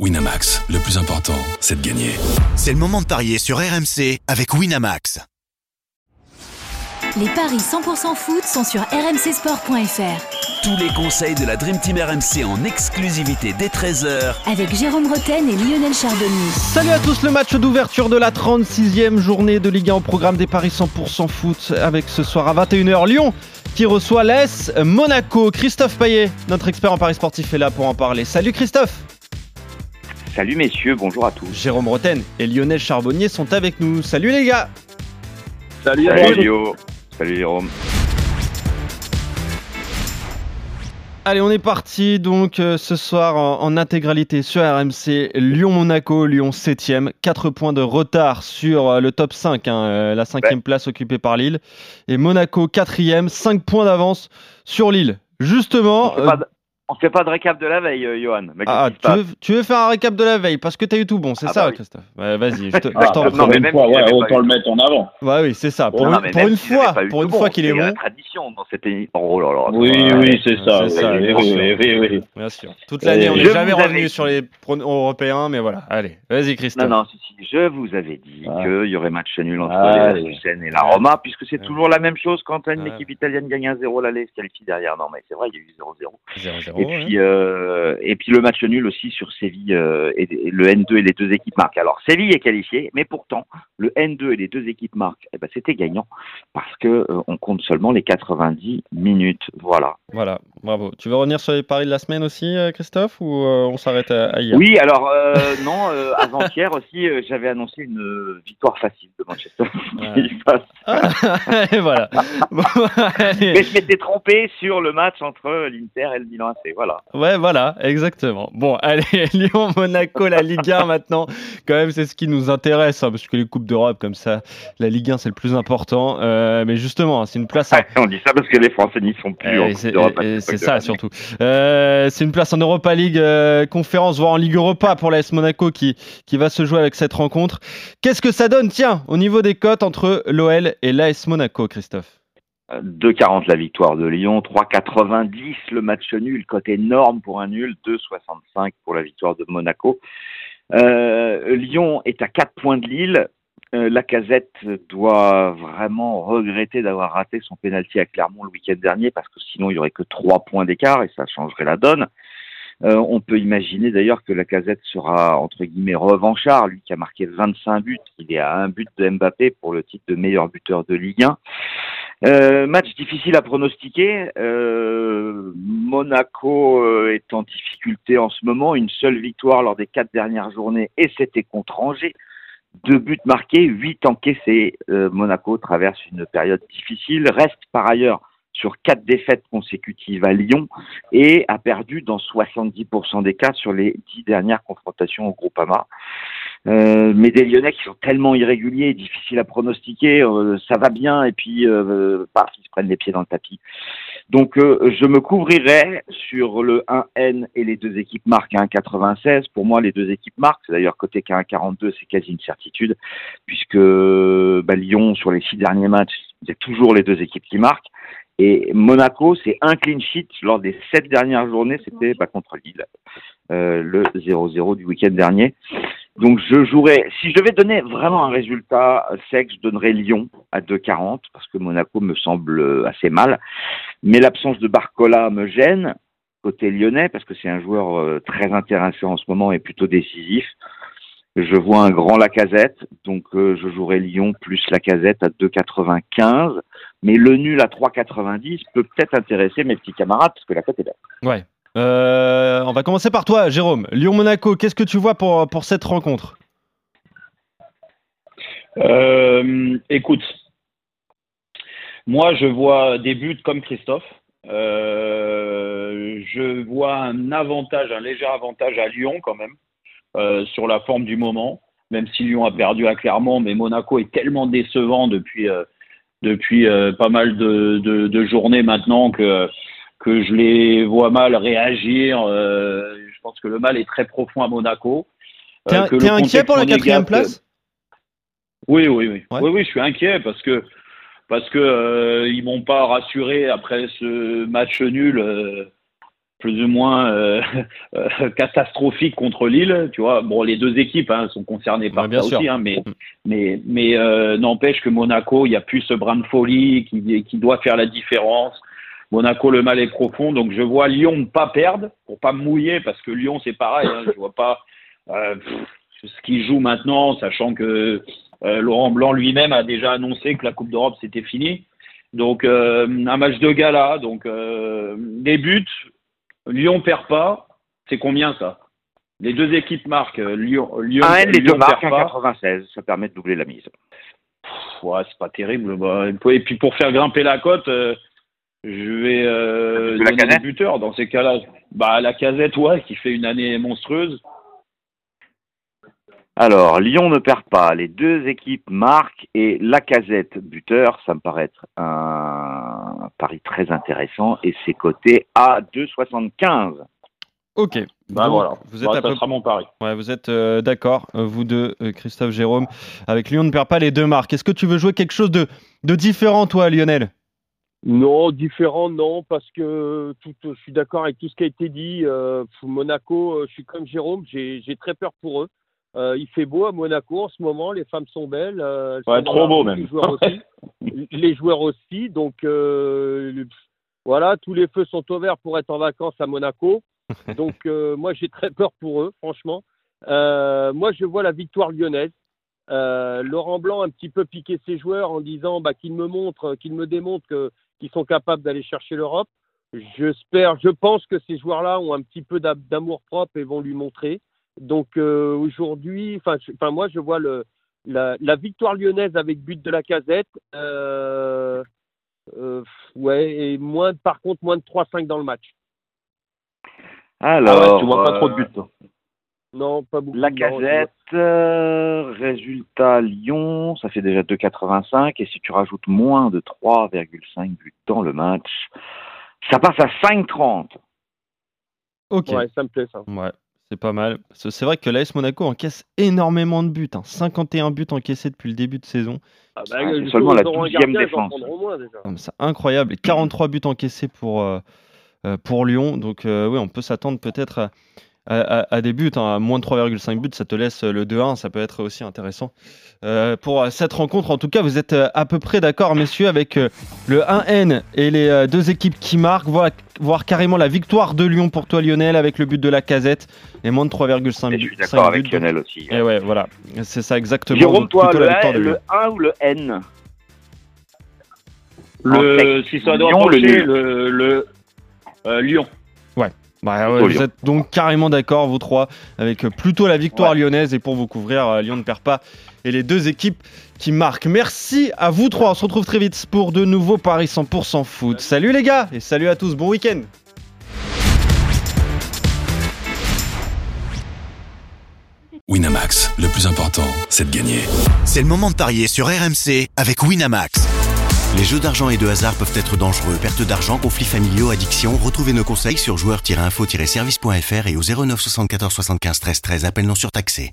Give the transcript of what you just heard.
Winamax, le plus important, c'est de gagner. C'est le moment de parier sur RMC avec Winamax. Les paris 100% foot sont sur rmcsport.fr. Tous les conseils de la Dream Team RMC en exclusivité dès 13h Avec Jérôme Roten et Lionel Charbonnier. Salut à tous, le match d'ouverture de la 36e journée de Ligue 1 au programme des paris 100% foot avec ce soir à 21h Lyon qui reçoit l'Es Monaco. Christophe Payet, notre expert en paris sportif est là pour en parler. Salut Christophe Salut messieurs, bonjour à tous. Jérôme Roten et Lionel Charbonnier sont avec nous. Salut les gars. Salut, Salut Lio. Salut Jérôme. Allez, on est parti donc euh, ce soir en, intégralité sur RMC Lyon-Monaco, Lyon 7ème, 4 points de retard sur euh, le top 5, hein, euh, la cinquième place occupée par Lille, et Monaco 4ème, 5 points d'avance sur Lille. Justement, on fait pas de récap de la veille, euh, Johan. ah, tu veux, tu veux, faire un récap de la veille parce que tu as eu tout bon, c'est ah, ça, bah Christophe Vas-y, je te, ah, t'en non, mais fois, ouais, autant le mettre en avant. Ouais, oui, c'est ça. Pour, une, pour une fois, pour une fois qu'il est bon. la tradition dans cette oh là là, Oui, oui, c'est ça. ça oui, oui, oui, oui, Bien sûr. Toute l'année, on n'est jamais revenu sur les européens, mais voilà. Allez, vas-y, Christophe. Non, non, je vous avais dit ah. qu'il y aurait match nul entre ah, et la Roma, puisque c'est toujours la même chose quand une équipe italienne gagne 1-0, l'aller se qualifie derrière. Non, mais c'est vrai, il y a eu 0-0. Et puis, euh, et puis le match nul aussi sur Séville euh, et, le N2 et les deux équipes marquent. Alors Séville est qualifié, mais pourtant le N2 et les deux équipes marquent. Eh ben, c'était gagnant parce que euh, on compte seulement les 90 minutes. Voilà. Voilà, bravo. Tu veux revenir sur les paris de la semaine aussi, Christophe, ou on s'arrête à, hier? Oui, alors non, avant-hier aussi, j'avais annoncé une victoire facile de Manchester. et voilà. mais je m'étais trompé sur le match entre l'Inter et le Milan Voilà. Ouais, voilà, exactement. Bon, allez, Lyon-Monaco, la Ligue 1 maintenant. Quand même, c'est ce qui nous intéresse, hein, parce que les Coupes d'Europe, comme ça, la Ligue 1, c'est le plus important. Euh, mais justement, hein, c'est une place. on dit ça parce que les Français n'y sont plus. Eh, c'est ça, surtout. Euh, c'est une place en Europa League, euh, conférence, voire en Ligue Europa pour l'AS Monaco qui, qui va se jouer avec cette rencontre. Qu'est-ce que ça donne, tiens, au niveau des cotes entre l'OL et l'AS Monaco, Christophe 2,40 la victoire de Lyon, 3,90 le match nul, cote énorme pour un nul, 2,65 pour la victoire de Monaco. Euh, Lyon est à 4 points de Lille. Euh, la casette doit vraiment regretter d'avoir raté son pénalty à Clermont le week-end dernier parce que sinon il y aurait que 3 points d'écart et ça changerait la donne. Euh, on peut imaginer d'ailleurs que la casette sera entre guillemets revanchard, lui qui a marqué 25 buts, il est à un but de Mbappé pour le titre de meilleur buteur de Ligue 1. Euh, match difficile à pronostiquer. Euh, Monaco euh, est en difficulté en ce moment. Une seule victoire lors des quatre dernières journées et c'était contre Angers. Deux buts marqués, huit encaissés. Monaco traverse une période difficile. Reste par ailleurs sur quatre défaites consécutives à Lyon et a perdu dans 70% des cas sur les dix dernières confrontations au Groupama. Euh, mais des Lyonnais qui sont tellement irréguliers, difficiles à pronostiquer, euh, ça va bien et puis euh, paf, ils se prennent les pieds dans le tapis. Donc euh, je me couvrirai sur le 1N et les deux équipes marquent à 1,96. Pour moi, les deux équipes marquent. D'ailleurs, côté qu'à 1,42, c'est quasi une certitude, puisque bah, Lyon, sur les six derniers matchs, a toujours les deux équipes qui marquent. Et Monaco, c'est un clean sheet lors des sept dernières journées, c'était pas contre Lille, euh, le 0-0 du week-end dernier. Donc je jouerais, si je devais donner vraiment un résultat sec, je donnerais Lyon à 2,40 parce que Monaco me semble assez mal. Mais l'absence de Barcola me gêne côté lyonnais parce que c'est un joueur euh, très intéressant en ce moment et plutôt décisif. Je vois un grand Lacazette, donc euh, je jouerai Lyon plus Lacazette à 2,95. Mais le nul à 3,90 peut peut-être intéresser mes petits camarades parce que la fête est belle. Ouais. Euh, on va commencer par toi, Jérôme. Lyon-Monaco, qu'est-ce que tu vois pour, pour cette rencontre? Euh, Écoute, moi je vois des buts comme Christophe. je vois un avantage, un léger avantage à Lyon quand même. Euh, sur la forme du moment, même si Lyon a perdu à Clermont, mais Monaco est tellement décevant depuis, euh, depuis euh, pas mal de, de, journées maintenant que, que je les vois mal réagir. je pense que le mal est très profond à Monaco. T'es inquiet pour la quatrième place? oui, oui, oui. Oui, oui, je suis inquiet parce que parce que ils m'ont pas rassuré après ce match nul plus ou moins euh, euh, catastrophique contre Lille. Tu vois, bon, les deux équipes hein, sont concernées par bien ça sûr. aussi, hein, mais Mm. mais mais euh, n'empêche que Monaco, il n'y a plus ce brin de folie qui qui doit faire la différence. Monaco, le mal est profond, donc je vois Lyon ne pas perdre pour pas me mouiller parce que Lyon c'est pareil. Hein, je vois pas euh, pff, ce qu'il joue maintenant, sachant que euh, Laurent Blanc lui-même a déjà annoncé que la Coupe d'Europe c'était fini. Donc euh, un match de gala, donc des buts. Lyon perd pas. C'est combien ça? Les deux équipes marquent. Lyon, Lyon, Un les Lyon deux marques, perd un pas. 96. Ça permet de doubler la mise. Pff, ouais, c'est pas terrible. Bah, et puis pour faire grimper la cote, je vais euh, la donner Casette des buteurs dans ces cas-là. Bah la casette, ouais, qui fait une année monstrueuse. Alors, Lyon ne perd pas. Les deux équipes marquent et la casette buteur, ça me paraît être un pari très intéressant et c'est coté à 2,75. Ok. Bah Donc, voilà. Vous êtes Bah, à ça peu sera mon pari. Ouais, vous êtes euh, d'accord, euh, vous deux, euh, Christophe, Jérôme, avec Lyon ne perd pas les deux marques. Est-ce que tu veux jouer quelque chose de, de différent, toi, Lionel? Non, différent, non, parce que tout, je suis d'accord avec tout ce qui a été dit. Euh, Monaco, euh, je suis comme Jérôme, j'ai très peur pour eux. Euh, il fait beau à Monaco en ce moment, les femmes sont belles. euh, Ouais, sont trop beau même. Les joueurs aussi. les joueurs aussi. Donc voilà, tous les feux sont ouverts pour être en vacances à Monaco. Donc moi j'ai très peur pour eux, franchement. Moi je vois la victoire lyonnaise. Laurent Blanc a un petit peu piqué ses joueurs en disant bah, qu'ils me montrent, qu'ils me démontrent que- qu'ils sont capables d'aller chercher l'Europe. J'espère, je pense que ces joueurs-là ont un petit peu d'a- d'amour propre et vont lui montrer. Donc euh, aujourd'hui, enfin, moi je vois le, la, la victoire lyonnaise avec but de la casette. Euh, euh, ouais, et moins, par contre moins de 3-5 dans le match. Alors, ah ouais, tu vois pas trop de buts. Non, pas beaucoup. La casette, euh, résultat Lyon, ça fait déjà 2,85 et si tu rajoutes moins de 3,5 buts dans le match, ça passe à 5,30. Ok. Ouais, ça me plaît ça. Ouais, c'est pas mal. C'est c'est vrai que l'AS Monaco encaisse énormément de buts. hein. 51 buts encaissés depuis le début de saison. Ah bah, c'est euh, seulement la ils auront un 12e gardien, ils en défense. C'est incroyable. Et 43 buts encaissés pour, euh, euh, pour Lyon. Donc, euh, oui, on peut s'attendre peut-être à, à- à- à des buts. hein. À moins de 3,5 buts, ça te laisse le 2-1. Ça peut être aussi intéressant. Euh, pour euh, cette rencontre, en tout cas, vous êtes euh, à peu près d'accord, messieurs, avec euh, le 1N et les euh, deux équipes qui marquent, voire, voire carrément la victoire de Lyon pour toi, Lionel, avec le but de la casette et moins de 3,5 Et buts. je suis d'accord avec buts. Lionel aussi. Et ouais, voilà, c'est ça exactement. Jérôme, toi, le, la victoire de 1, Lyon. le 1 ou le N Le, si ça doit Lyon, le pencher, nul. le, le euh, Lyon. Bah ouais, vous êtes donc carrément d'accord, vous trois, avec euh, plutôt la victoire lyonnaise. Et pour vous couvrir, euh, Lyon ne perd pas. Et les deux équipes qui marquent. Merci à vous trois. On se retrouve très vite pour de nouveaux Paris 100% foot. Salut les gars et salut à tous. Bon week-end. Winamax, le plus important, c'est de gagner. C'est le moment de parier sur RMC avec Winamax. Les jeux d'argent et de hasard peuvent être dangereux. Perte d'argent, conflits familiaux, addiction. Retrouvez nos conseils sur joueurs-info-service.fr et au 09 74 75 13 13. Appel non surtaxé.